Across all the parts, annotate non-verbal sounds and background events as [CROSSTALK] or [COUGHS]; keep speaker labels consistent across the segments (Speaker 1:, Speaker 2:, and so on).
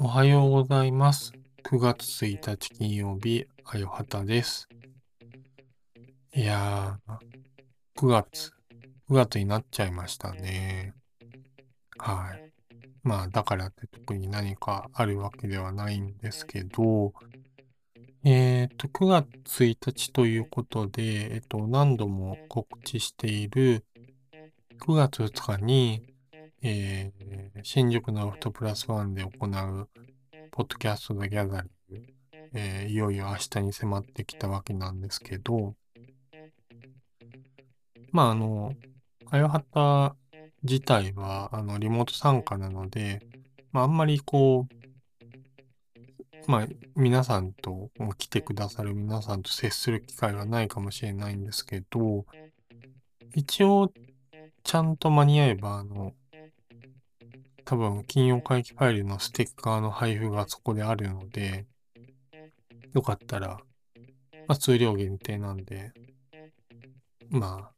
Speaker 1: おはようございます。9月1日金曜日、あよはたです。いやー、9月、9月になっちゃいましたね。はい。まあ、だからって特に何かあるわけではないんですけど、えっと、9月1日ということで、えっと、何度も告知している9月2日に、えー新宿のロフトプラスワンで行う、ポッドキャストのギャザリング、えーいよいよ明日に迫ってきたわけなんですけど、まあ、あの、あよはた自体は、あの、リモート参加なので、まあ、あんまりこう、まあ、皆さんと、来てくださる皆さんと接する機会はないかもしれないんですけど、一応、ちゃんと間に合えば、あの、多分、金曜会期ファイルのステッカーの配布がそこであるので、よかったら、まあ、数量限定なんで、まあ、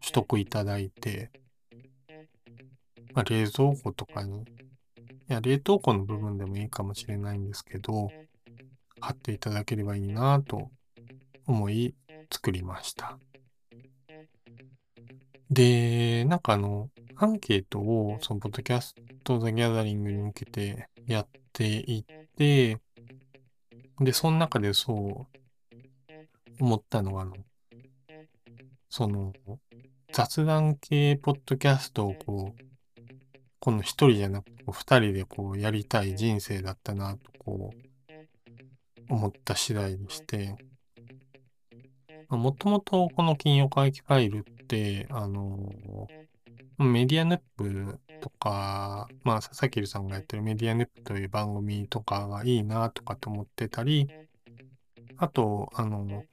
Speaker 1: 取得いただいて、まあ、冷蔵庫とかに、いや、冷凍庫の部分でもいいかもしれないんですけど、貼っていただければいいなと思い作りました。で、なんかあの、アンケートを、その、ポッドキャストザ・ギャザリングに向けてやっていって、で、その中でそう思ったのが、あの、その、雑談系ポッドキャストをこう、この一人じゃなくて、二人でこうやりたい人生だったなと、こう、思った次第でして、もともとこの金曜会期ファイルって、あの、メディアヌップとか、まあ、佐々木さんがやってるメディアヌップという番組とかがいいなとかと思ってたり、あと、あの、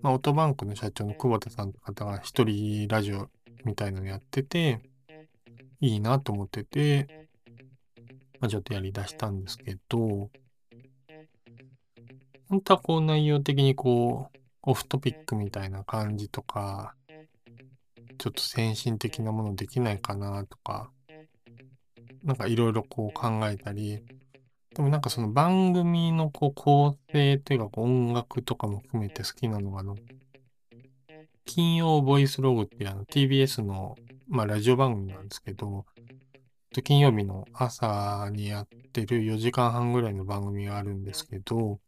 Speaker 1: まあ、オートバンクの社長の久保田さんという方が一人ラジオみたいなのやってて、いいなと思ってて、まあ、ちょっとやり出したんですけど、本当はこう内容的にこう、オフトピックみたいな感じとか、ちょっと先進的なものできないかなとか、なんかいろいろこう考えたり、でもなんかその番組のこう構成というか音楽とかも含めて好きなのがあの、金曜ボイスログっていうあの TBS の、まあ、ラジオ番組なんですけど、金曜日の朝にやってる4時間半ぐらいの番組があるんですけど、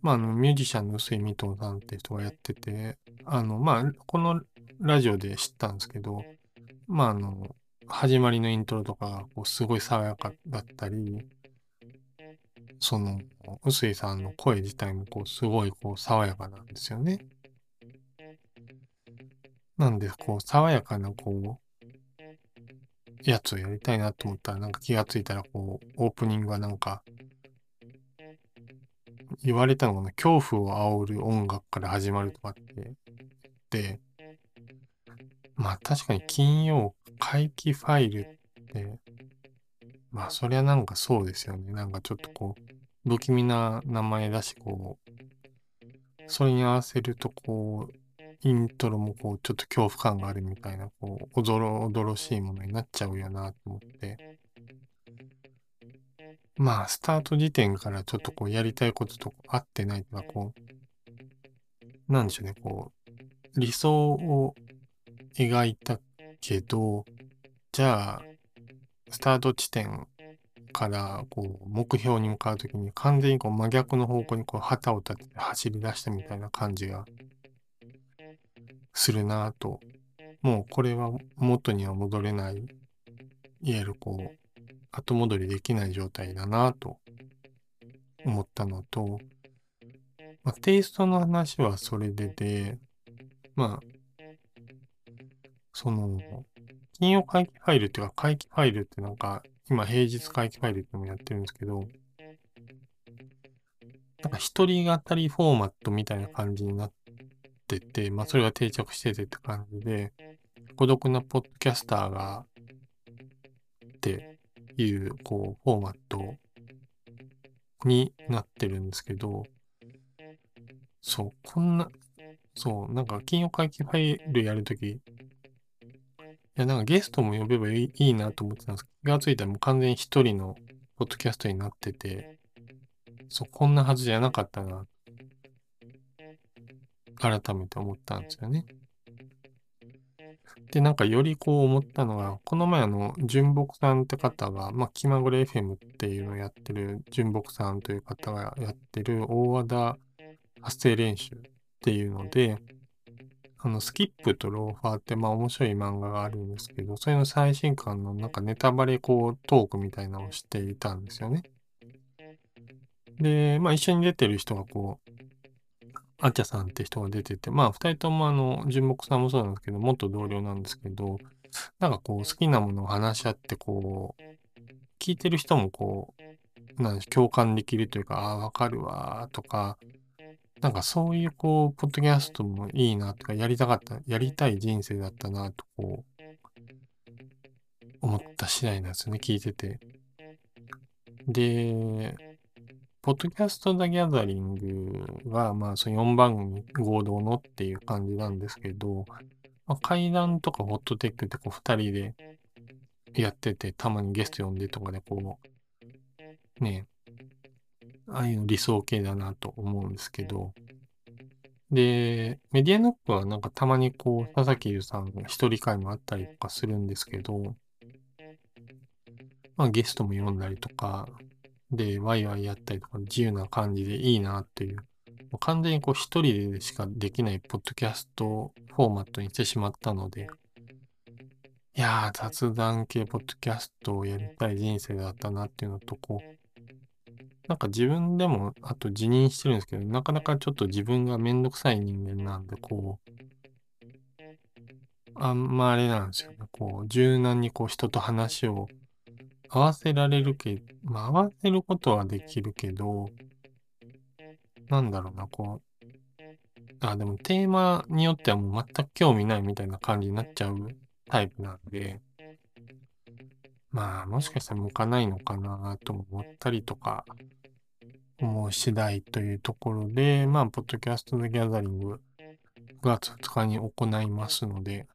Speaker 1: まあ、あの、ミュージシャンの臼井ミトンさんって人がやってて、あの、まあ、このラジオで知ったんですけど、まあ、あの、始まりのイントロとかがこうすごい爽やかだったり、その、臼井さんの声自体もこうすごいこう爽やかなんですよね。なんで、こう、爽やかなこう、やつをやりたいなと思ったら、なんか気がついたら、こう、オープニングがなんか、言われたのがね、恐怖を煽る音楽から始まるとかって言って、まあ確かに金曜回帰ファイルって、まあそりゃなんかそうですよね。なんかちょっとこう、不気味な名前だし、こう、それに合わせるとこう、イントロもこう、ちょっと恐怖感があるみたいな、こう、おぞろおどろしいものになっちゃうよなと思って、まあ、スタート時点からちょっとこうやりたいことと合ってないとか、こう、なんでしょうね、こう、理想を描いたけど、じゃあ、スタート地点からこう目標に向かうときに完全にこう真逆の方向にこう旗を立てて走り出したみたいな感じがするなと、もうこれは元には戻れない、いわゆるこう、後戻りできない状態だなと思ったのと、まあ、テイストの話はそれでで、まあ、その、金曜回帰ファイルっていうか、回帰ファイルってなんか、今平日回帰ファイルってもやってるんですけど、なんか一人語りフォーマットみたいな感じになってて、まあそれが定着しててって感じで、孤独なポッドキャスターが、っていう、こう、フォーマットになってるんですけど、そう、こんな、そう、なんか金曜会期ファイルやるとき、いや、なんかゲストも呼べばいいいいなと思ってたんですけど、気がついたらもう完全に一人のポッドキャストになってて、そう、こんなはずじゃなかったな、改めて思ったんですよね。で、なんかよりこう思ったのが、この前あの、純木さんって方が、まあ、気まぐれ FM っていうのをやってる、純木さんという方がやってる大和田発声練習っていうので、あの、スキップとローファーってまあ面白い漫画があるんですけど、それの最新刊のなんかネタバレこうトークみたいなのをしていたんですよね。で、まあ一緒に出てる人がこう、あっちゃさんって人が出てて、まあ二人ともあの、純木さんもそうなんですけど、元同僚なんですけど、なんかこう好きなものを話し合ってこう、聞いてる人もこう、なんで共感できるというか、ああ、わかるわとか、なんかそういうこう、ポッドキャストもいいなとか、やりたかった、やりたい人生だったなとこう、思った次第なんですよね、聞いてて。で、ポッドキャスト・ザ・ギャザリングは、まあ、その4番組合同のっていう感じなんですけど、まあ、階段とかホットテックってこう2人でやってて、たまにゲスト呼んでとかでこう、ね、ああいうの理想系だなと思うんですけど、で、メディアノックはなんかたまにこう、佐々木優さんが一人会もあったりとかするんですけど、まあゲストも呼んだりとか、で、ワイワイやったりとか、自由な感じでいいなっていう、もう完全にこう一人でしかできないポッドキャストフォーマットにしてしまったので、いやー、雑談系ポッドキャストをやりたい人生だったなっていうのと、こう、なんか自分でも、あと辞任してるんですけど、なかなかちょっと自分がめんどくさい人間なんで、こう、あんまあれなんですよね。こう、柔軟にこう人と話を合わせられるけ、まあ合わせることはできるけど、なんだろうな、こう、あ、でもテーマによってはもう全く興味ないみたいな感じになっちゃうタイプなんで、まあもしかしたら向かないのかなと思ったりとか、思う次第というところで、まあ、ポッドキャストのギャザリング9月2日に行いますので、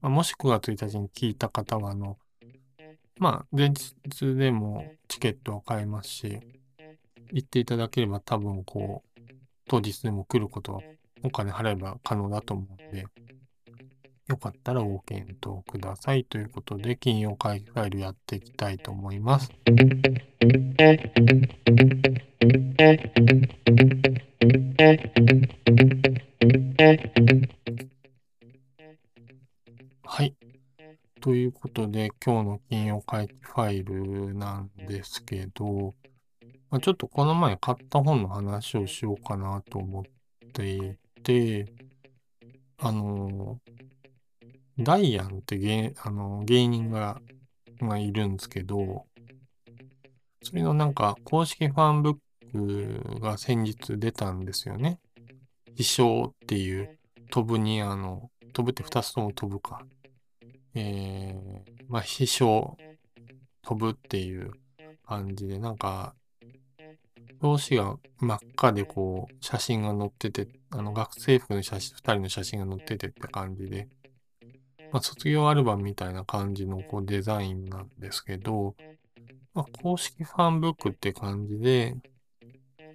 Speaker 1: ま、もし9月1日に聞いた方は、あの、まあ、前日でもチケットを買えますし、行っていただければ多分こう、当日でも来ることはお金払えば可能だと思うので、よかったらご検討くださいということで、金曜会議ファイルやっていきたいと思います。ということで、今日の金曜会議ファイルなんですけど、まあ、ちょっとこの前買った本の話をしようかなと思っていて、あのダイアンって芸あの芸人ががいるんですけど、それのなんか公式ファンブックが先日出たんですよね。飛翔っていう飛ぶにあの、飛ぶって2つとも飛ぶか。えー、まあ、飛翔、飛ぶっていう感じで、なんか、表紙が真っ赤でこう、写真が載ってて、あの、学生服の写真、2人の写真が載っててって感じで、まあ、卒業アルバムみたいな感じのこうデザインなんですけど、まあ、公式ファンブックって感じで、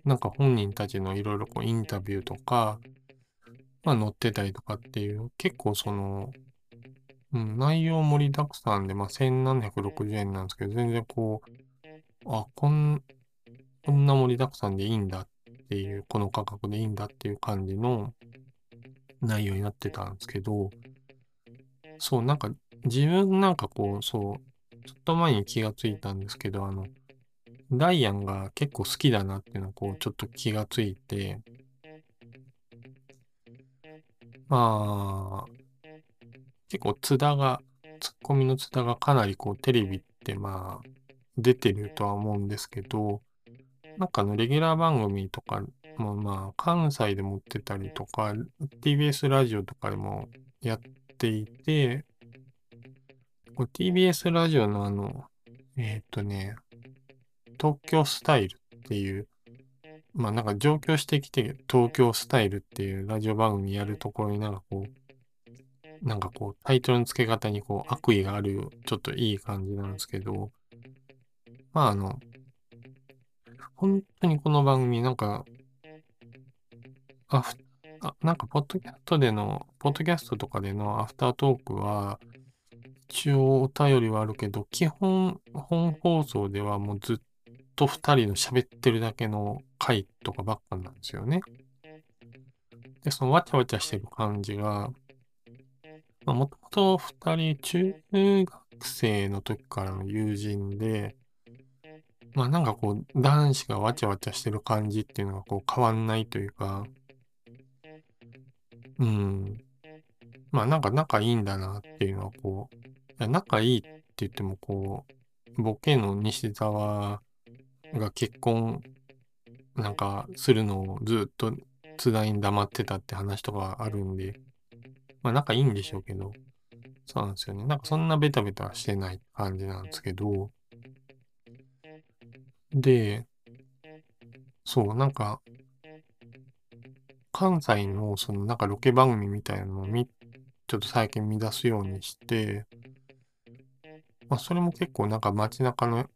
Speaker 1: なんか本人たちのいろいろこうインタビューとか、まあ載ってたりとかっていう、結構その、うん、内容盛りだくさんで、まあ1760円なんですけど、全然こう、あ、こん、こんな盛りだくさんでいいんだっていう、この価格でいいんだっていう感じの内容になってたんですけど、そう、なんか自分なんかこう、そう、ちょっと前に気がついたんですけど、あの、ダイアンが結構好きだなっていうのをこう、ちょっと気がついて、まあ、結構津田が、ツッコミの津田がかなりこう、テレビってまあ、出てるとは思うんですけど、なんかあのレギュラー番組とかもまあ、関西で持ってたりとか、TBS ラジオとかでもやっていて、TBS ラジオのあの、えっ、とね、東京スタイルっていうまあなんか上京してきて東京スタイルっていうラジオ番組やるところになんかこう、なんかこうタイトルの付け方にこう悪意があるちょっといい感じなんですけど、まああの、本当にこの番組なんか、あ、あなんかポッドキャストでの、ポッドキャストとかでのアフタートークは、一応お便りはあるけど、基本本放送ではもうずっと二人の喋ってるだけの回とかばっかなんですよね。で、そのわちゃわちゃしてる感じが、ま、もともと二人中学生の時からの友人で、まあなんかこう男子がわちゃわちゃしてる感じっていうのがこう変わんないというか、うん。まあなんか仲いいんだなっていうのはこう、いや仲いいって言ってもこう、ボケの西澤が結婚なんかするのをずっと津田に黙ってたって話とかあるんで、まあ仲いいんでしょうけど、そうなんですよね。なんかそんなベタベタしてない感じなんですけど、で、そう、なんか、関西のそのなんかロケ番組みたいなのをみ、ちょっと最近見出すようにして、まあそれも結構なんか街中の、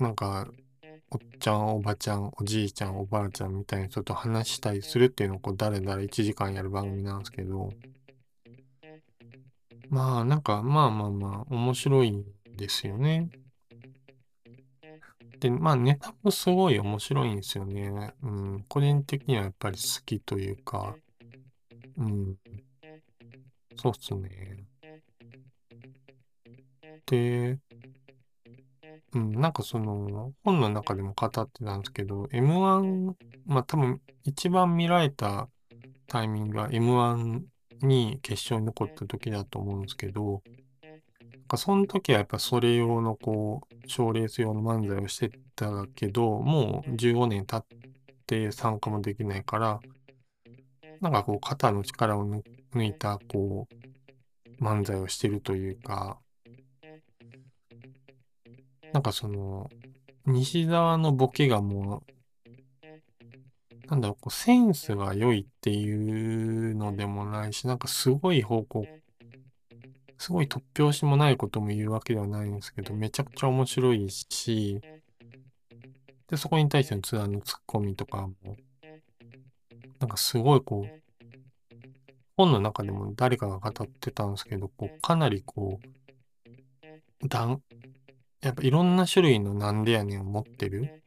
Speaker 1: なんか、おっちゃん、おばちゃん、おじいちゃん、おばあちゃんみたいにちょっと話したりするっていうのをこう誰々1時間やる番組なんですけど、まあなんかまあまあまあ面白いんですよね。で、まあネタもすごい面白いんですよね。うん。個人的にはやっぱり好きというか、うん。そうっすね。で、うん、なんかその、本の中でも語ってたんですけど、M1、まあ多分一番見られたタイミングが M1 に決勝に残った時だと思うんですけど、かその時はやっぱそれ用のこう、賞レース用の漫才をしてたけど、もう15年経って参加もできないから、なんかこう肩の力を抜いたこう、漫才をしてるというか、なんかその、西沢のボケがもう、なんだろう、こうセンスが良いっていうのでもないし、なんかすごい方向すごい突拍子もないことも言うわけではないんですけど、めちゃくちゃ面白いし、で、そこに対してのツアーのツッコミとかも、なんかすごいこう、本の中でも誰かが語ってたんですけど、こう、かなりこう、だん、やっぱいろんな種類のなんでやねんを持ってる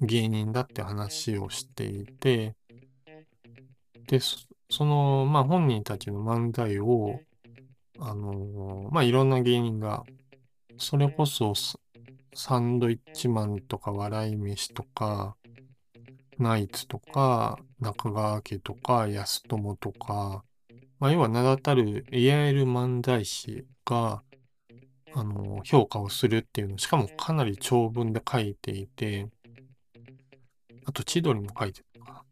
Speaker 1: 芸人だって話をしていて、で、その、まあ本人たちの漫才を、あの、まあ、いろんな芸人が、それこそサンドイッチマンとか笑い飯とか、ナイツとか、中川家とか、安友とか、まあ、要は名だたるいわゆる漫才師が、あの、評価をするっていうの、しかもかなり長文で書いていて、あと千鳥も書いてるか。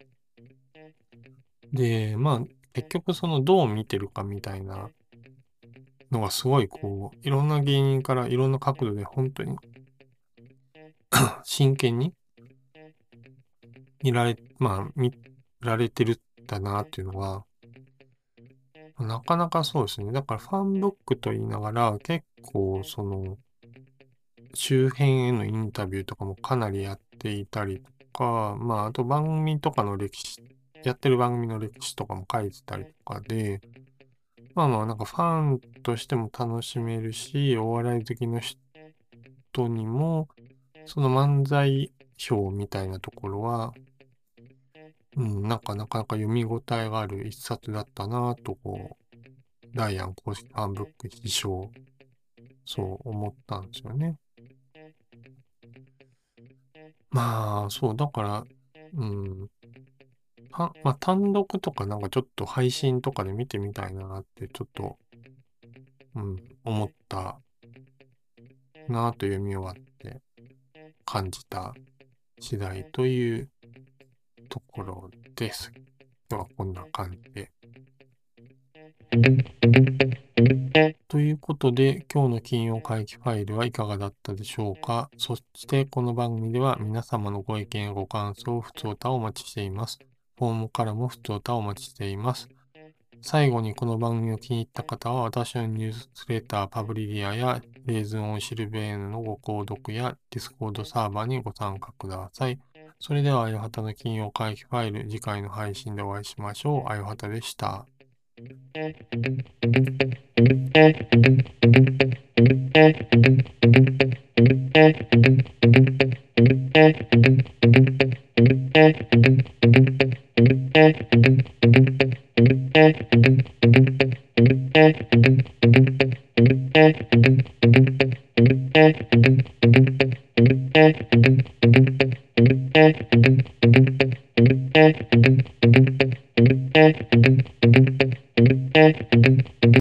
Speaker 1: で、まあ、結局そのどう見てるかみたいなのがすごいこう、いろんな芸人からいろんな角度で本当に [COUGHS] 真剣に見られ、まあ、見られてるんだなっていうのは、なかなかそうですね。だからファンブックと言いながら結構その周辺へのインタビューとかもかなりやっていたりとか、まああと番組とかの歴史、やってる番組の歴史とかも書いてたりとかで、まあまあ、なんかファンとしても楽しめるし、お笑い好きの人にも、その漫才表みたいなところは、うん、なんかなかなか読み応えがある一冊だったなと、こう、ダイアン公式ファンブック辞書、そう思ったんですよね。まあ、そう、だから、うん、は、まあ、単独とかなんかちょっと配信とかで見てみたいなってちょっと、うん、思ったなと読み終わって感じた次第というところです。今日はこんな感じで。ということで、今日の金曜回帰ファイルはいかがだったでしょうか？そして、この番組では皆様のご意見ご感想、ふつおたをお待ちしています。フォームからもふつおたをお待ちしています。最後にこの番組を気に入った方は、私のニュースレターパブリリアやレーズンオンシルベーヌのご購読やディスコードサーバーにご参加ください。それでは、あよはたの金曜会議ファイル、次回の配信でお会いしましょう。あよはたでした。Thank you.